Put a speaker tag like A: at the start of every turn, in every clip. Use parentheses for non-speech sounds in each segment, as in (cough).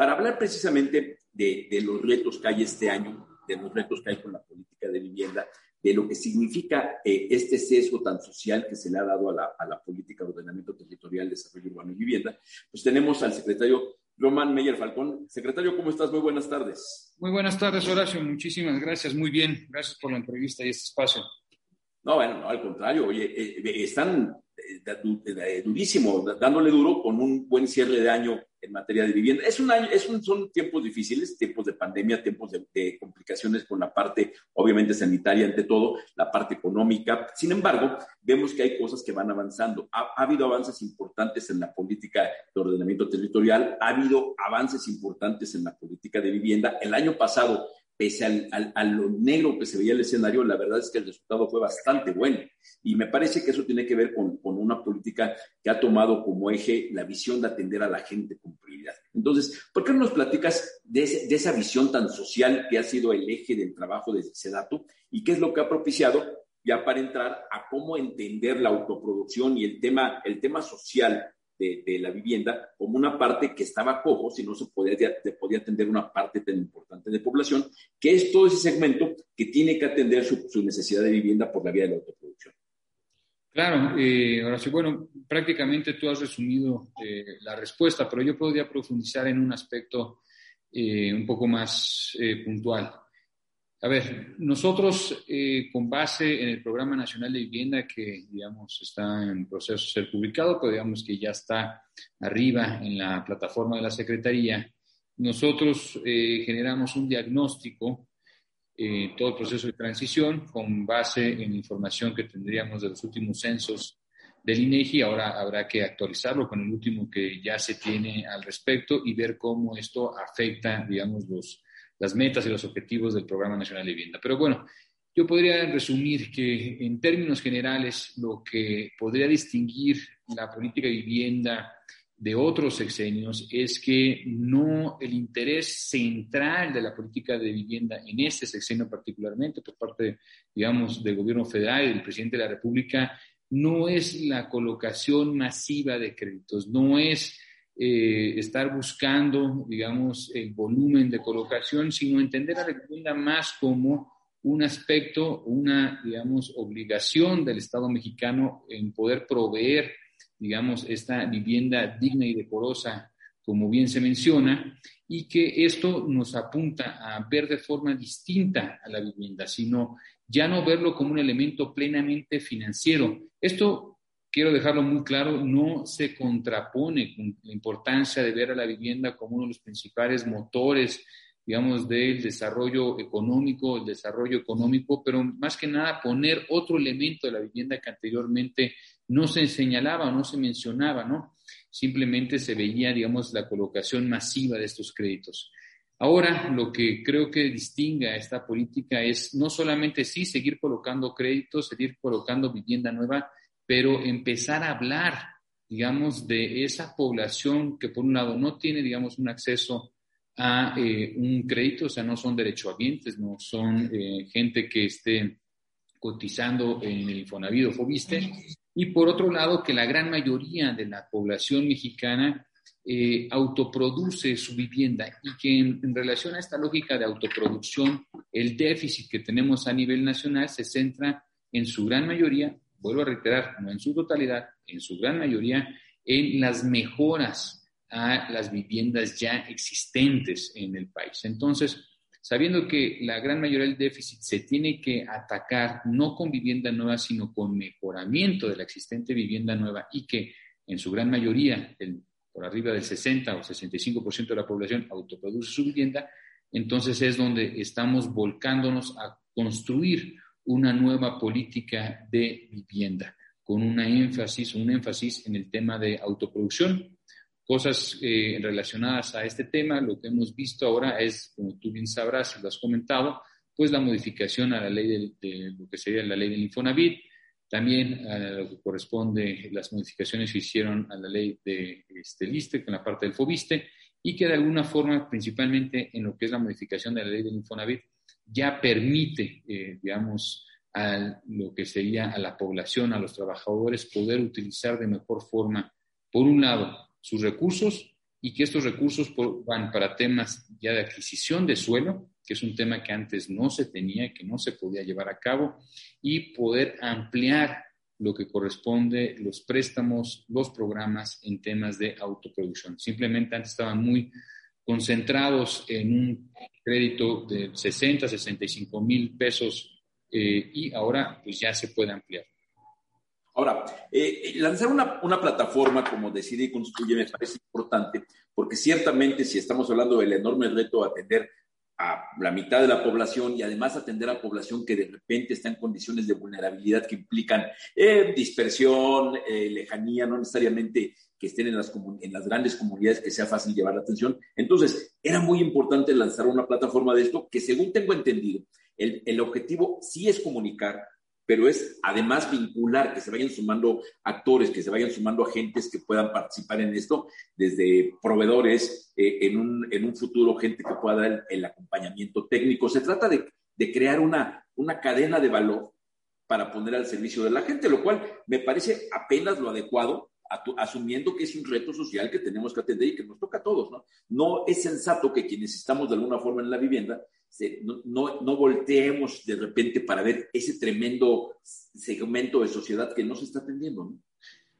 A: Para hablar precisamente de, los retos que hay este año, de los retos que hay con la política de vivienda, de lo que significa eh, este sesgo tan social que se le ha dado a la, a la, política de ordenamiento territorial, desarrollo urbano y vivienda, pues tenemos al secretario Román Meyer Falcón. Secretario, ¿cómo estás? Muy buenas tardes.
B: Muy buenas tardes, Horacio. Muchísimas gracias. Muy bien. Gracias por la entrevista y este espacio.
A: No, bueno, no, al contrario. Oye, eh, están eh, durísimo, dándole duro con un buen cierre de año en materia de vivienda. Es un año, es un, son tiempos difíciles, tiempos de pandemia, tiempos de, complicaciones con la parte, obviamente, sanitaria ante todo, la parte económica. Sin embargo, vemos que hay cosas que van avanzando. Ha, ha habido avances importantes en la política de ordenamiento territorial, ha habido avances importantes en la política de vivienda. El año pasado pese al, a lo negro que se veía el escenario, la verdad es que el resultado fue bastante bueno. Y me parece que eso tiene que ver con, con, una política que ha tomado como eje la visión de atender a la gente con prioridad. Entonces, ¿por qué no nos platicas de, de esa visión tan social que ha sido el eje del trabajo de dato y qué es lo que ha propiciado ya para entrar a cómo entender la autoproducción y el tema, el tema social de, la vivienda como una parte que estaba cojo, si no se podía, podía atender una parte tan importante de población, que es todo ese segmento que tiene que atender su, necesidad de vivienda por la vía de la autoproducción.
B: Claro, eh, ahora sí, bueno, prácticamente tú has resumido eh, la respuesta, pero yo podría profundizar en un aspecto eh, un poco más eh, puntual. A ver, nosotros eh, con base en el Programa Nacional de Vivienda que, digamos, está en proceso de ser publicado, pero digamos que ya está arriba en la plataforma de la Secretaría, nosotros eh, generamos un diagnóstico, eh, todo el proceso de transición, con base en información que tendríamos de los últimos censos del INEGI. Ahora habrá que actualizarlo con el último que ya se tiene al respecto y ver cómo esto afecta, digamos, los las metas y los objetivos del Programa Nacional de Vivienda. Pero bueno, yo podría resumir que en términos generales lo que podría distinguir la política de vivienda de otros sexenios es que no el interés central de la política de vivienda en este sexenio particularmente por parte, digamos, del gobierno federal y del presidente de la República no es la colocación masiva de créditos, no es eh, estar buscando, digamos, el volumen de colocación, sino entender a la vivienda más como un aspecto, una, digamos, obligación del Estado mexicano en poder proveer, digamos, esta vivienda digna y decorosa, como bien se menciona, y que esto nos apunta a ver de forma distinta a la vivienda, sino ya no verlo como un elemento plenamente financiero. Esto quiero dejarlo muy claro, no se contrapone con la importancia de ver a la vivienda como uno de los principales motores, digamos, del desarrollo económico, el desarrollo económico, pero más que nada poner otro elemento de la vivienda que anteriormente no se señalaba, no se mencionaba, ¿no? Simplemente se veía, digamos, la colocación masiva de estos créditos. Ahora, lo que creo que distingue a esta política es no solamente sí seguir colocando créditos, seguir colocando vivienda nueva, pero empezar a hablar, digamos, de esa población que por un lado no tiene, digamos, un acceso a eh, un crédito, o sea, no son derechohabientes, no son eh, gente que esté cotizando en el Infonavit o Fobiste, y por otro lado, que la gran mayoría de la población mexicana eh, autoproduce su vivienda y que en, relación a esta lógica de autoproducción, el déficit que tenemos a nivel nacional se centra en su gran mayoría vuelvo a reiterar, no en su totalidad, en su gran mayoría, en las mejoras a las viviendas ya existentes en el país. Entonces, sabiendo que la gran mayoría del déficit se tiene que atacar no con vivienda nueva, sino con mejoramiento de la existente vivienda nueva y que en su gran mayoría, por arriba del 60 o 65% de la población autoproduce su vivienda, entonces es donde estamos volcándonos a construir una nueva política de vivienda con una énfasis, un énfasis en el tema de autoproducción, Cosas eh, relacionadas a este tema, lo que hemos visto ahora es, como tú bien sabrás y lo has comentado, pues la modificación a la ley de, lo que sería la ley del Infonavit, también a lo que corresponde las modificaciones que hicieron a la ley de este, LISTE, con la parte del FOBISTE, y que de alguna forma, principalmente en lo que es la modificación de la ley del Infonavit, ya permite, eh, digamos, a lo que sería a la población, a los trabajadores, poder utilizar de mejor forma, por un lado, sus recursos y que estos recursos van para temas ya de adquisición de suelo, que es un tema que antes no se tenía, que no se podía llevar a cabo, y poder ampliar lo que corresponde los préstamos, los programas en temas de autoproducción. Simplemente antes estaban muy concentrados en un crédito de 60, 65 mil pesos eh, y ahora pues ya se puede ampliar.
A: Ahora, eh, lanzar una, una, plataforma como Decide y Construye me parece importante, porque ciertamente si estamos hablando del enorme reto de atender a la mitad de la población y además atender a población que de repente está en condiciones de vulnerabilidad que implican eh, dispersión, lejanía, no necesariamente que estén en las, en las grandes comunidades que sea fácil llevar la atención. Entonces, era muy importante lanzar una plataforma de esto que, según tengo entendido, el, el objetivo sí es comunicar, pero es además vincular, que se vayan sumando actores, que se vayan sumando agentes que puedan participar en esto, desde proveedores, eh, en, un, en, un, futuro gente que pueda dar el, acompañamiento técnico. Se trata de, de crear una, una cadena de valor para poner al servicio de la gente, lo cual me parece apenas lo adecuado, asumiendo que es un reto social que tenemos que atender y que nos toca a todos, ¿no? No es sensato que quienes estamos de alguna forma en la vivienda no, no, volteemos de repente para ver ese tremendo segmento de sociedad que no se está atendiendo.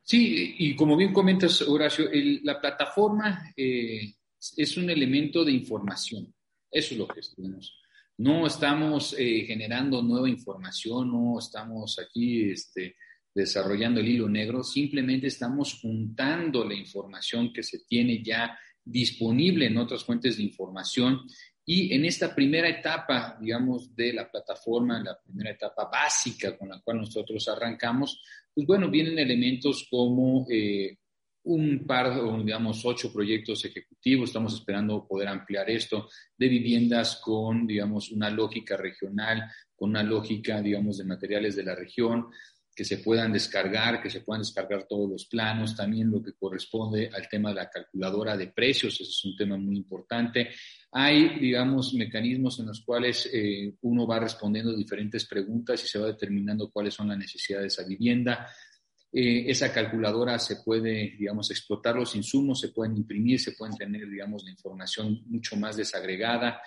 B: Sí, y como bien comentas, Horacio, la plataforma eh, es un elemento de información. Eso es lo que tenemos. No estamos eh, generando nueva información, no estamos aquí este, desarrollando el hilo negro, simplemente estamos juntando la información que se tiene ya disponible en otras fuentes de información y en esta primera etapa, digamos, de la plataforma, la primera etapa básica con la cual nosotros arrancamos, pues bueno, vienen elementos como eh, un par, digamos, ocho proyectos ejecutivos. Estamos esperando poder ampliar esto de viviendas con, digamos, una lógica regional, con una lógica, digamos, de materiales de la región que se puedan descargar, que se puedan descargar todos los planos, también lo que corresponde al tema de la calculadora de precios, ese es un tema muy importante. Hay, digamos, mecanismos en los cuales eh, uno va respondiendo diferentes preguntas y se va determinando cuáles son las necesidades de esa vivienda. Eh, esa calculadora se puede, digamos, explotar los insumos, se pueden imprimir, se pueden tener, digamos, la información mucho más desagregada.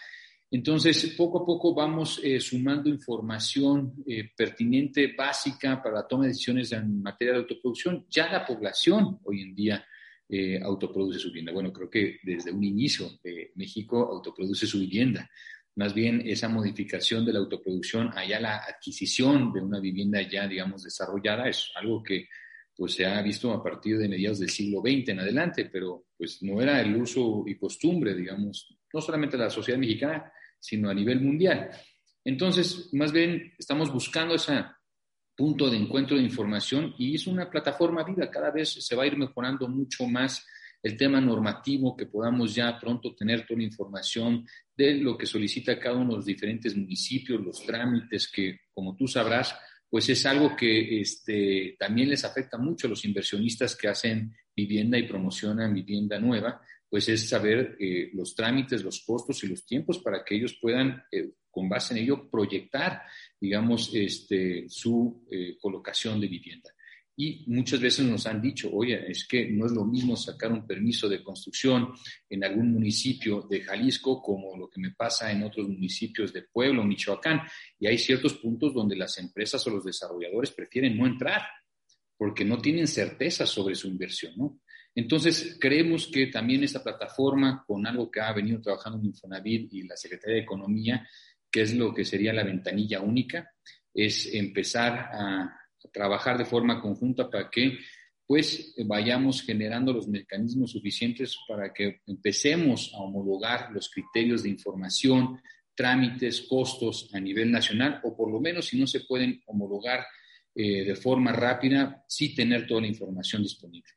B: Entonces, poco a poco vamos eh, sumando información eh, pertinente, básica para la toma de decisiones en materia de autoproducción. Ya la población hoy en día eh, autoproduce su vivienda. Bueno, creo que desde un inicio México autoproduce su vivienda. Más bien esa modificación de la autoproducción allá la adquisición de una vivienda ya, digamos, desarrollada es algo que pues se ha visto a partir de mediados del siglo XX en adelante, pero pues no era el uso y costumbre, digamos, no solamente la sociedad mexicana, sino a nivel mundial. Entonces, más bien estamos buscando ese punto de encuentro de información y es una plataforma viva. Cada vez se va a ir mejorando mucho más el tema normativo, que podamos ya pronto tener toda la información de lo que solicita cada uno de los diferentes municipios, los trámites que, como tú sabrás, pues es algo que este, también les afecta mucho a los inversionistas que hacen vivienda y promocionan vivienda nueva, pues es saber eh, los trámites, los costos y los tiempos para que ellos puedan, eh, con base en ello, proyectar, digamos, este, su eh, colocación de vivienda. Y muchas veces nos han dicho, oye, es que no es lo mismo sacar un permiso de construcción en algún municipio de Jalisco como lo que me pasa en otros municipios de Pueblo, Michoacán. Y hay ciertos puntos donde las empresas o los desarrolladores prefieren no entrar porque no tienen certeza sobre su inversión, ¿no? Entonces, creemos que también esta plataforma, con algo que ha venido trabajando en Infonavit y la Secretaría de Economía, que es lo que sería la ventanilla única, es empezar a, trabajar de forma conjunta para que pues vayamos generando los mecanismos suficientes para que empecemos a homologar los criterios de información, trámites, costos a nivel nacional, o por lo menos si no se pueden homologar eh, de forma rápida, sí tener toda la información disponible.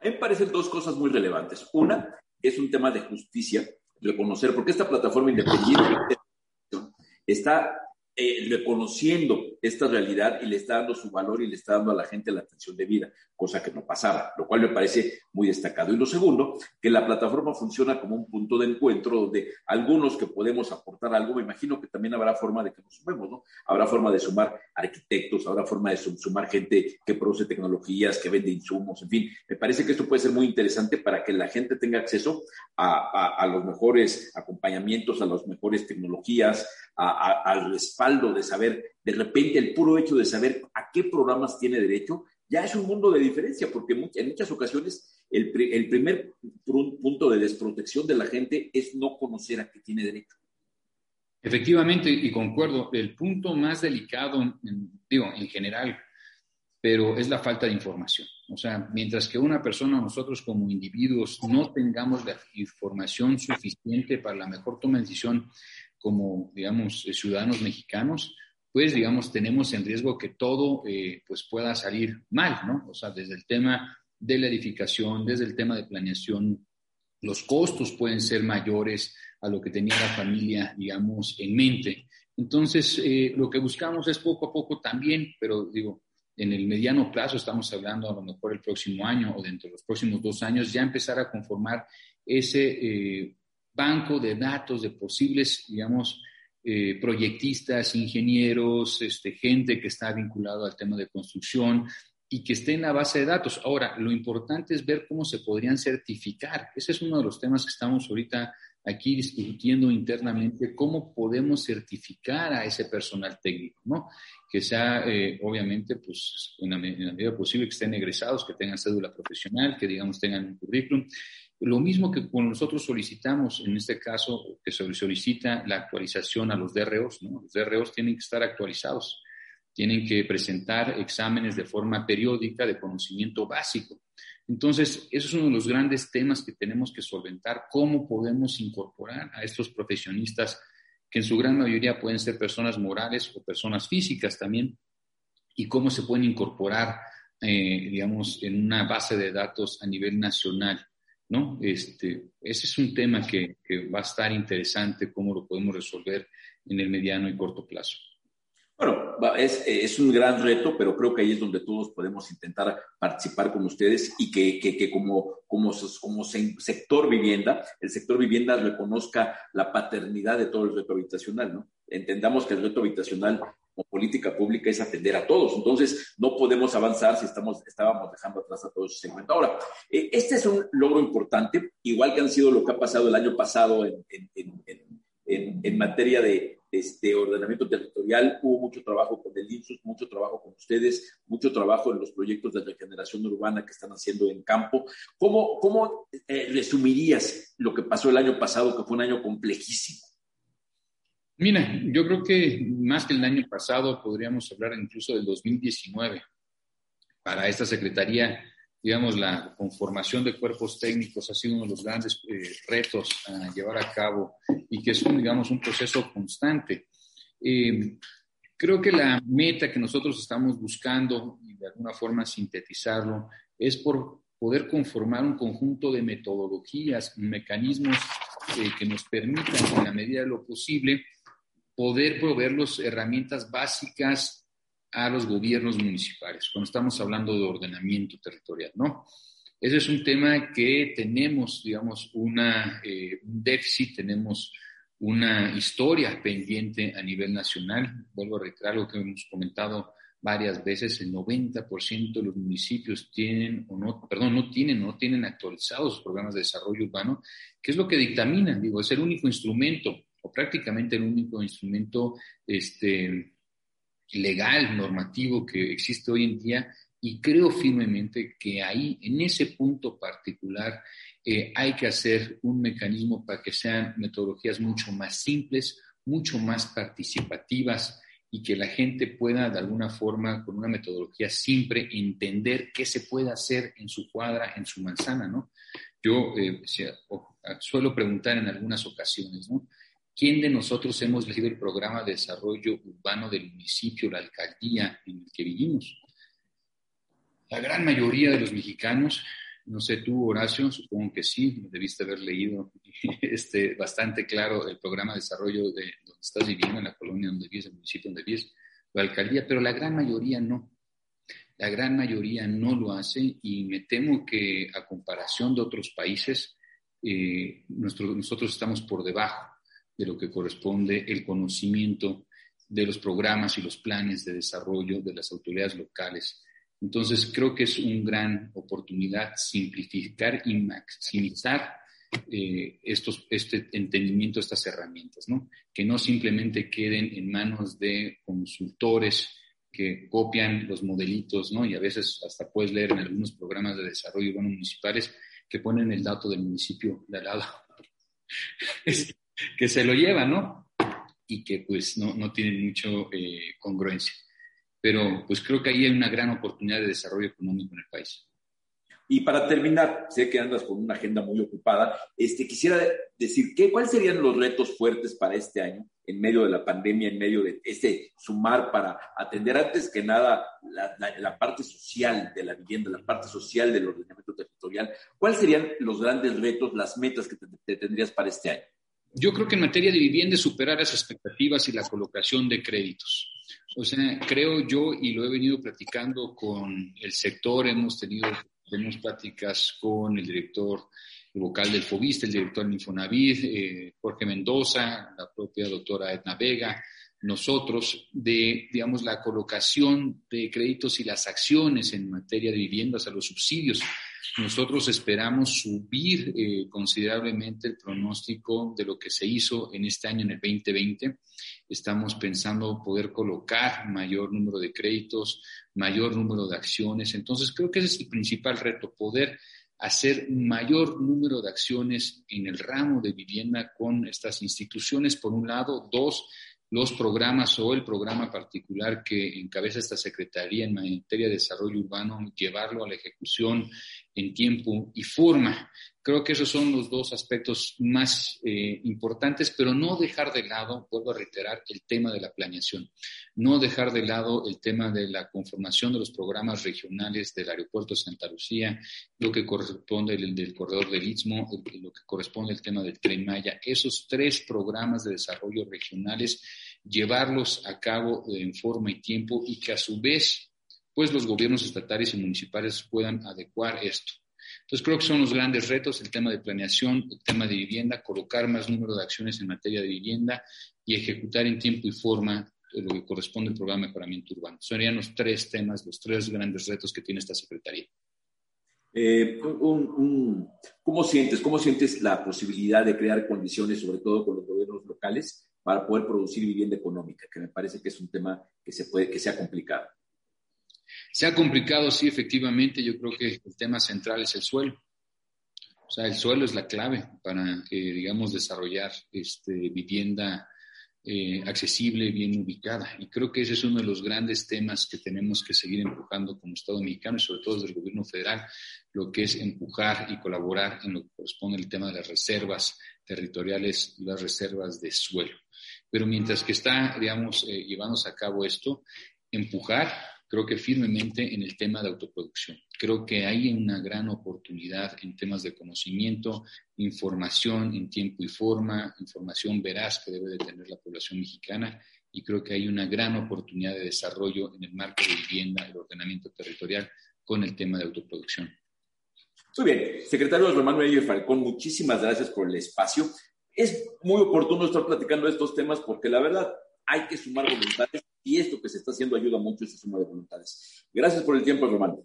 A: A mí me parecen dos cosas muy relevantes. Una es un tema de justicia, reconocer, porque esta plataforma independiente está eh, reconociendo esta realidad y le está dando su valor y le está dando a la gente la atención debida, cosa que no pasaba, lo cual me parece muy destacado. Y lo segundo, que la plataforma funciona como un punto de encuentro donde algunos que podemos aportar algo, me imagino que también habrá forma de que nos sumemos, ¿no? Habrá forma de sumar arquitectos, habrá forma de sumar gente que produce tecnologías, que vende insumos, en fin, me parece que esto puede ser muy interesante para que la gente tenga acceso a, a los mejores acompañamientos, a las mejores tecnologías, al respaldo de saber, de repente el puro hecho de saber a qué programas tiene derecho, ya es un mundo de diferencia, porque en muchas ocasiones el, el primer punto de desprotección de la gente es no conocer a qué tiene derecho.
B: Efectivamente, y concuerdo, el punto más delicado, digo, en general, pero es la falta de información. O sea, mientras que una persona, nosotros como individuos, no tengamos la información suficiente para la mejor toma de decisión como, digamos, eh, ciudadanos mexicanos, pues, digamos, tenemos en riesgo que todo, eh, pues, pueda salir mal, ¿no? O sea, desde el tema de la edificación, desde el tema de planeación, los costos pueden ser mayores a lo que tenía la familia, digamos, en mente. Entonces, eh, lo que buscamos es poco a poco también, pero digo, en el mediano plazo, estamos hablando a lo mejor el próximo año o dentro de los próximos dos años, ya empezar a conformar ese banco de datos de posibles, digamos, eh, proyectistas, ingenieros, este, gente que está vinculado al tema de construcción y que esté en la base de datos. Ahora, lo importante es ver cómo se podrían certificar. Ese es uno de los temas que estamos ahorita aquí discutiendo internamente, cómo podemos certificar a ese personal técnico, ¿no? Que sea, eh, obviamente, pues, en la, en la medida posible que estén egresados, que tengan cédula profesional, que, digamos, tengan un currículum lo mismo que cuando nosotros solicitamos, en este caso, que se solicita la actualización a los DROs, ¿no? Los DROs tienen que estar actualizados, tienen que presentar exámenes de forma periódica de conocimiento básico. Entonces, eso es uno de los grandes temas que tenemos que solventar, cómo podemos incorporar a estos profesionistas, que en su gran mayoría pueden ser personas morales o personas físicas también, y cómo se pueden incorporar, eh, digamos, en una base de datos a nivel nacional ¿no? Este, ese es un tema que, va a estar interesante, cómo lo podemos resolver en el mediano y corto plazo.
A: Bueno, es, un gran reto, pero creo que ahí es donde todos podemos intentar participar con ustedes y que, como, como, como sector vivienda, el sector vivienda reconozca la paternidad de todo el reto habitacional, ¿no? Entendamos que el reto habitacional política pública es atender a todos. Entonces, no podemos avanzar si estamos, estábamos dejando atrás a todos ese segmento. Ahora, eh, este es un logro importante, igual que han sido lo que ha pasado el año pasado en, en, materia de este ordenamiento territorial. Hubo mucho trabajo con el INSUS, mucho trabajo con ustedes, mucho trabajo en los proyectos de regeneración urbana que están haciendo en campo. ¿Cómo, cómo eh, resumirías lo que pasó el año pasado, que fue un año complejísimo?
B: Mira, yo creo que más que el año pasado podríamos hablar incluso del 2019. Para esta Secretaría, digamos, la conformación de cuerpos técnicos ha sido uno de los grandes eh, retos a llevar a cabo y que es, un, digamos, un proceso constante. Eh, creo que la meta que nosotros estamos buscando, y de alguna forma sintetizarlo, es por poder conformar un conjunto de metodologías, mecanismos eh, que nos permitan, en la medida de lo posible, poder proveer las herramientas básicas a los gobiernos municipales, cuando estamos hablando de ordenamiento territorial, ¿no? Ese es un tema que tenemos, digamos, una, eh, un déficit, tenemos una historia pendiente a nivel nacional. Vuelvo a reiterar lo que hemos comentado varias veces, el 90% de los municipios tienen o no, perdón, no tienen, no tienen actualizados sus programas de desarrollo urbano, que es lo que dictaminan, digo, es el único instrumento o prácticamente el único instrumento este, legal, normativo que existe hoy en día y creo firmemente que ahí, en ese punto particular, eh, hay que hacer un mecanismo para que sean metodologías mucho más simples, mucho más participativas y que la gente pueda de alguna forma, con una metodología simple, entender qué se puede hacer en su cuadra, en su manzana, ¿no? Yo eh, suelo preguntar en algunas ocasiones, ¿no? ¿Quién de nosotros hemos leído el programa de desarrollo urbano del municipio, la alcaldía en el que vivimos? La gran mayoría de los mexicanos No sé tú, Horacio, supongo que sí, debiste haber leído (laughs) este, bastante claro el programa de desarrollo de donde estás viviendo, en la colonia donde vives, el municipio donde vives, la alcaldía, pero la gran mayoría no. La gran mayoría no lo hace y me temo que a comparación de otros países, eh, nosotros estamos por debajo de lo que corresponde el conocimiento de los programas y los planes de desarrollo de las autoridades locales. Entonces, creo que es una gran oportunidad simplificar y maximizar eh, estos, este entendimiento, estas herramientas, ¿no? que no simplemente queden en manos de consultores que copian los modelitos, ¿no? y a veces hasta puedes leer en algunos programas de desarrollo urbano municipales que ponen el dato del municipio de al lado, (laughs) que se lo llevan, ¿no? y que pues no, no tienen mucho eh, congruencia. Pero pues creo que ahí hay una gran oportunidad de desarrollo económico en el país.
A: Y para terminar, sé que andas con una agenda muy ocupada, este, quisiera decir, ¿qué, ¿cuáles serían los retos fuertes para este año, en medio de la pandemia, en medio de este sumar para atender antes que nada la, la, parte social de la vivienda, la parte social del ordenamiento territorial? ¿Cuáles serían los grandes retos, las metas que te tendrías para este año?
B: Yo creo que en materia de vivienda superar las expectativas y la colocación de créditos. O sea, creo yo, y lo he venido platicando con el sector, hemos tenido tenemos pláticas con el director vocal del FOBISTA, el director del Infonavit, eh, Jorge Mendoza, la propia doctora Edna Vega, nosotros, de, digamos, la colocación de créditos y las acciones en materia de viviendas, a los subsidios nosotros esperamos subir eh, considerablemente el pronóstico de lo que se hizo en este año, en el 2020. Estamos pensando poder colocar mayor número de créditos, mayor número de acciones. Entonces, creo que ese es el principal reto, poder hacer mayor número de acciones en el ramo de vivienda con estas instituciones, por un lado. Dos, los programas o el programa particular que encabeza esta Secretaría en materia de desarrollo urbano, llevarlo a la ejecución en tiempo y forma. Creo que esos son los dos aspectos más eh, importantes, pero no dejar de lado, vuelvo a reiterar, el tema de la planeación, no dejar de lado el tema de la conformación de los programas regionales del aeropuerto de Santa Lucía, lo que corresponde del, del corredor del Istmo, lo que corresponde al tema del tren Maya. Esos tres programas de desarrollo regionales, llevarlos a cabo en forma y tiempo y que a su vez pues los gobiernos estatales y municipales puedan adecuar esto. Entonces creo que son los grandes retos, el tema de planeación, el tema de vivienda, colocar más número de acciones en materia de vivienda y ejecutar en tiempo y forma lo que corresponde al programa de mejoramiento urbano. Serían los tres temas, los tres grandes retos que tiene esta Secretaría.
A: Eh, ¿Cómo sientes? ¿Cómo sientes la posibilidad de crear condiciones, sobre todo con los gobiernos locales, para poder producir vivienda económica? Que me parece que es un tema que se puede, que sea complicado.
B: Se ha complicado, sí, efectivamente. Yo creo que el tema central es el suelo. O sea, el suelo es la clave para, eh, digamos, desarrollar este, vivienda eh, accesible, bien ubicada. Y creo que ese es uno de los grandes temas que tenemos que seguir empujando como Estado mexicano y sobre todo desde el gobierno federal, lo que es empujar y colaborar en lo que corresponde al tema de las reservas territoriales, las reservas de suelo. Pero mientras que está, digamos, eh, llevándose a cabo esto, empujar creo que firmemente en el tema de autoproducción. Creo que hay una gran oportunidad en temas de conocimiento, información en tiempo y forma, información veraz que debe de tener la población mexicana y creo que hay una gran oportunidad de desarrollo en el marco de vivienda, el ordenamiento territorial con el tema de autoproducción.
A: Muy bien, secretario Román Medio Falcón, muchísimas gracias por el espacio. Es muy oportuno estar platicando de estos temas porque la verdad hay que sumar voluntades y esto que se está haciendo ayuda mucho a esa suma de voluntades. Gracias por el tiempo, Román.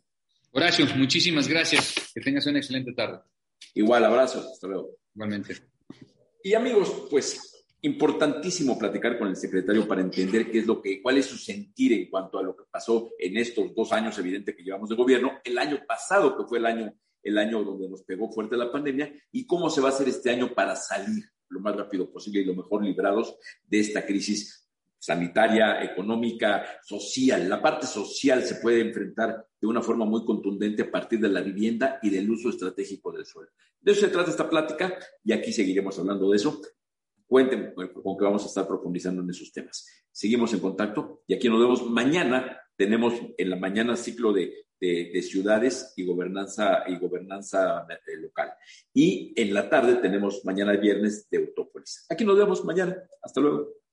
B: Horacio, muchísimas gracias. Que tengas una excelente tarde.
A: Igual, abrazo. Hasta luego.
B: Igualmente.
A: Y amigos, pues importantísimo platicar con el secretario para entender qué es lo que, cuál es su sentir en cuanto a lo que pasó en estos dos años evidente que llevamos de gobierno, el año pasado que fue el año, el año donde nos pegó fuerte la pandemia y cómo se va a hacer este año para salir lo más rápido posible y lo mejor librados de esta crisis sanitaria, económica, social. La parte social se puede enfrentar de una forma muy contundente a partir de la vivienda y del uso estratégico del suelo. De eso se trata esta plática y aquí seguiremos hablando de eso. Cuenten con que vamos a estar profundizando en esos temas. Seguimos en contacto y aquí nos vemos mañana. Tenemos en la mañana ciclo de de, ciudades y gobernanza, y gobernanza eh, local. Y en la tarde tenemos mañana viernes de Autópolis. Aquí nos vemos mañana. Hasta luego.